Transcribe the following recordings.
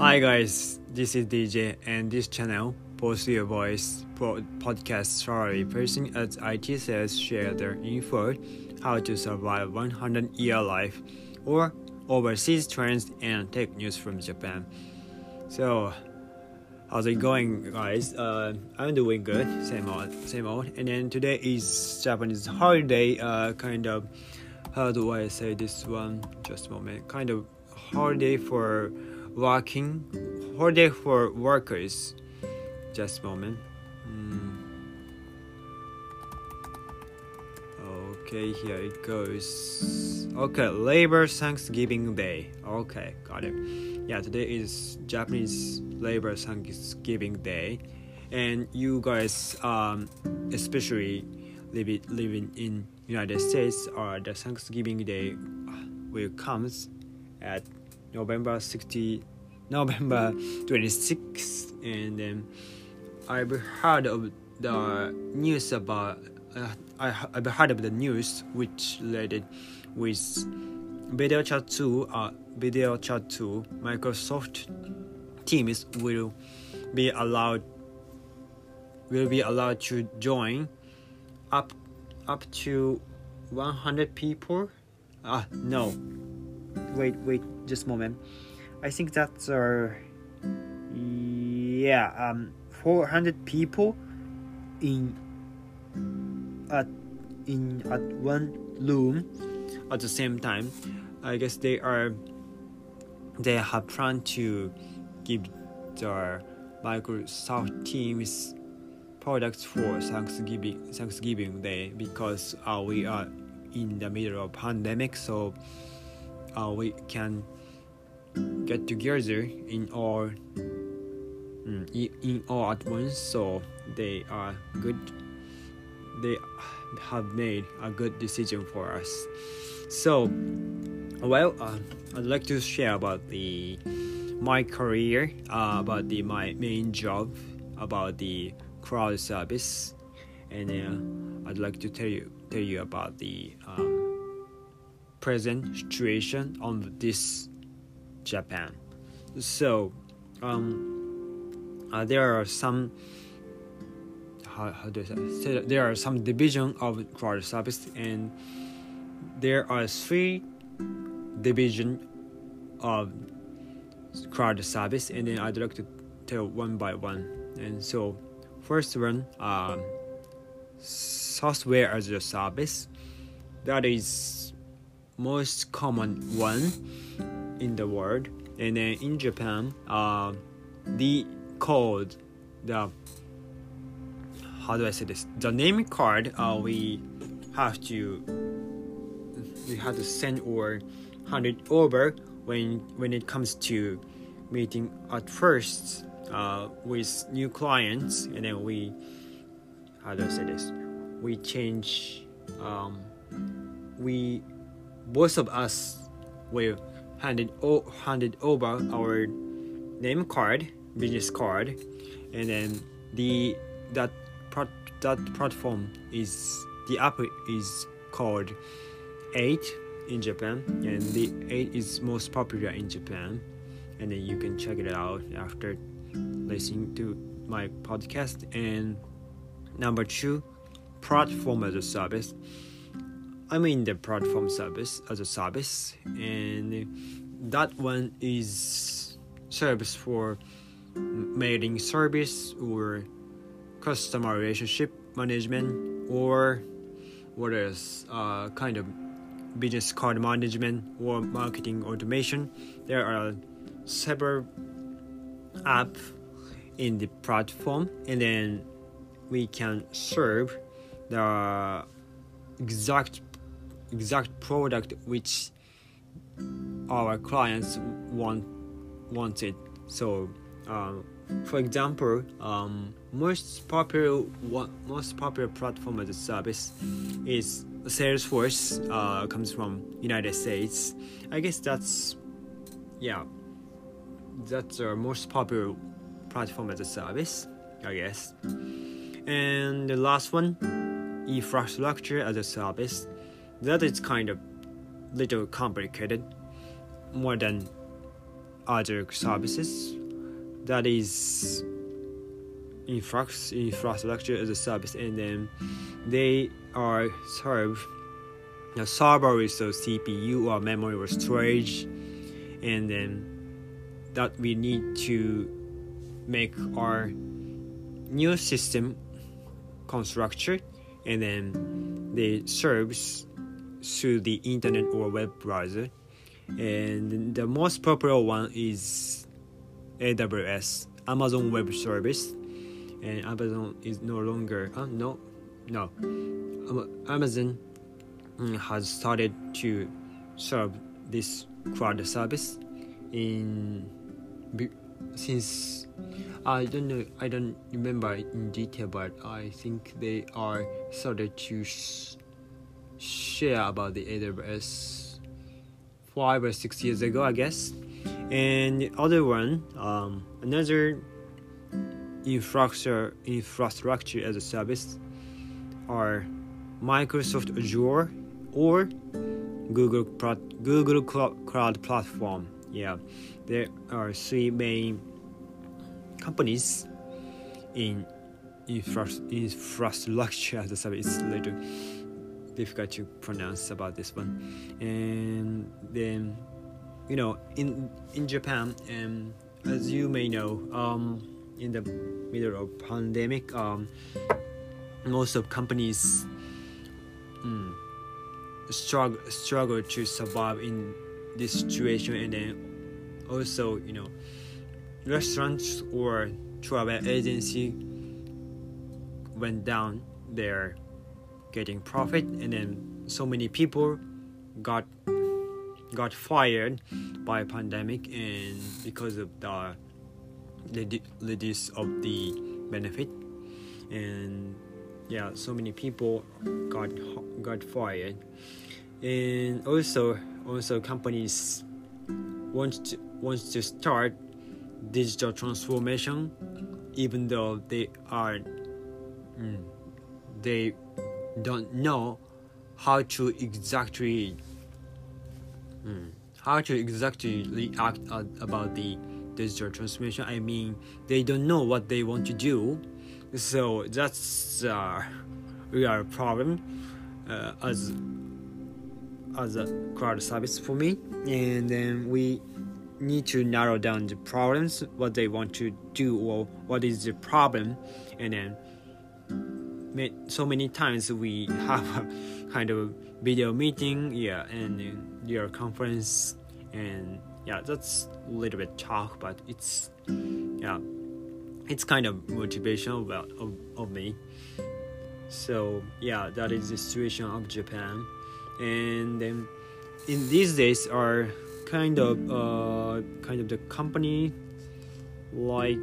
Hi guys, this is DJ and this channel posts your voice podcast story person at IT sales share their info how to survive 100 year life or overseas trends and tech news from Japan. So how's it going guys? Uh, I'm doing good, same old, same old. And then today is Japanese holiday, uh, kind of how do I say this one? Just a moment. Kind of holiday for working, holiday for workers. Just a moment. Mm. Okay, here it goes. Okay, Labor Thanksgiving Day. Okay, got it. Yeah, today is Japanese Labor Thanksgiving Day, and you guys, um, especially living living in United States, or the Thanksgiving Day will comes at November 60, November 26th, and then I've heard of the news about. Uh, I, I've heard of the news which related with video chat 2, uh, video chat 2, Microsoft Teams will be allowed will be allowed to join up up to 100 people ah no wait wait just a moment. I think that's our yeah um 400 people in at in at one room at the same time. I guess they are they have planned to give their microsoft teams products for Thanksgiving Thanksgiving Day because uh, we are in the middle of pandemic, so uh, we can get together in all mm, in all at once. So they are good. They have made a good decision for us. So, well, uh, I'd like to share about the my career, uh, about the my main job, about the cloud service, and uh, I'd like to tell you tell you about the um, present situation on this Japan. So, um, uh, there are some. How, how do I say? There are some division of cloud service, and there are three division of cloud service, and then I'd like to tell one by one. And so, First one, um, software as a service. That is most common one in the world. And then in Japan, uh, the code, the how do I say this? The name card, uh, we have to we have to send or hand it over when when it comes to meeting at first uh, with new clients, and then we how do I say this? We change. Um, we both of us will handed o- handed over our name card, business card, and then the that that platform is the app is called Eight in Japan, and the Eight is most popular in Japan, and then you can check it out after listening to my podcast. And number two, platform as a service. I'm in the platform service as a service, and that one is service for mailing service or customer relationship management or what else? Uh, kind of business card management or marketing automation. There are several app in the platform and then we can serve the exact exact product which our clients want wanted so um, for example um, most popular one, most popular platform as a service is salesforce uh, comes from united states i guess that's yeah that's our most popular platform as a service, I guess. And the last one, infrastructure as a service. That is kind of little complicated, more than other services. That is infrastructure as a service and then they are served the server is a CPU or memory or storage and then that we need to make our new system constructed and then they serves through the internet or web browser. And the most popular one is AWS Amazon Web Service. And Amazon is no longer uh, no no. Amazon mm, has started to serve this cloud service in since I don't know I don't remember in detail but I think they are started to share about the AWS five or six years ago I guess and the other one um, another infrastructure infrastructure as a service are Microsoft Azure or Google Google Cloud Platform. Yeah, there are three main companies in infra- infrastructure as a service. Little difficult to pronounce about this one, and then you know in in Japan, um, as you may know, um, in the middle of pandemic, um, most of companies mm, struggle struggle to survive in this situation, and then also you know restaurants or travel agency went down. They're getting profit, and then so many people got got fired by pandemic and because of the reduce of the benefit. And yeah so many people got got fired. And also also companies want to want to start digital transformation even though they are mm, they don't know how to exactly mm, how to exactly react about the digital transformation. I mean they don't know what they want to do. So that's a real problem uh, as as a cloud service for me. And then we need to narrow down the problems what they want to do or what is the problem. And then so many times we have a kind of video meeting yeah and your conference and yeah that's a little bit tough, but it's yeah it's kind of motivational about of, of me. So yeah that is the situation of japan. And then in these days are kind of uh kind of the company like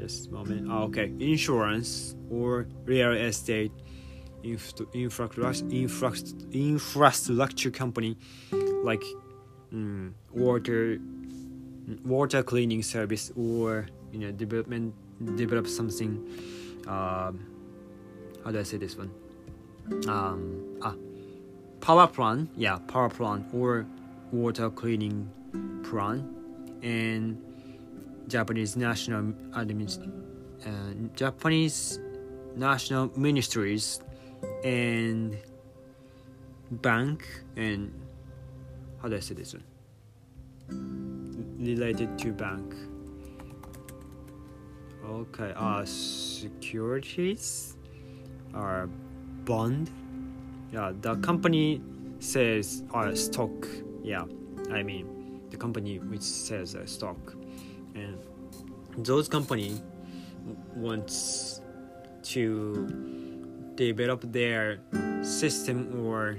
just moment. Oh, okay. Insurance or real estate infrastructure infrastructure company like mm, water water cleaning service or you know development develop something. Um, how do I say this one? Um, ah power plant yeah power plant or water cleaning plant. And Japanese national administ- uh, Japanese national ministries and bank and how do I say this one? Related to bank. Okay, uh, securities are bond. Yeah, the company says uh, stock. Yeah, I mean the company which says uh, stock, and those company wants to develop their system or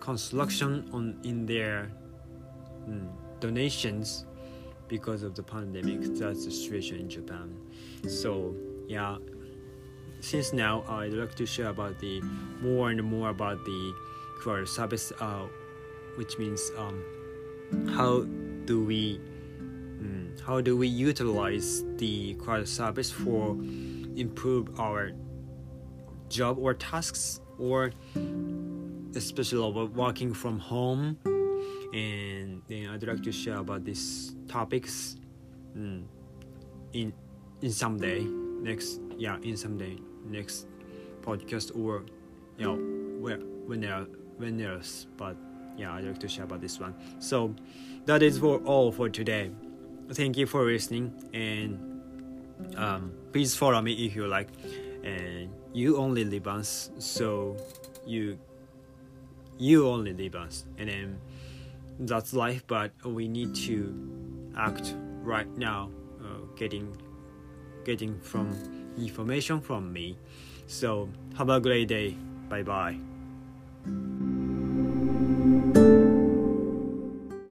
construction on in their mm, donations because of the pandemic. That's the situation in Japan. So yeah, since now I'd like to share about the more and more about the cloud service, uh, which means um, how do we mm, how do we utilize the cloud service for improve our job or tasks or especially about working from home? And then I'd like to share about these topics mm, in in some day next yeah in some day next podcast or you know when there when there's but yeah I'd like to share about this one. So that is for all for today thank you for listening and um, please follow me if you like. And you only live once so you you only live once. And then that's life but we need to act right now uh, getting getting from information from me. So have a great day. Bye bye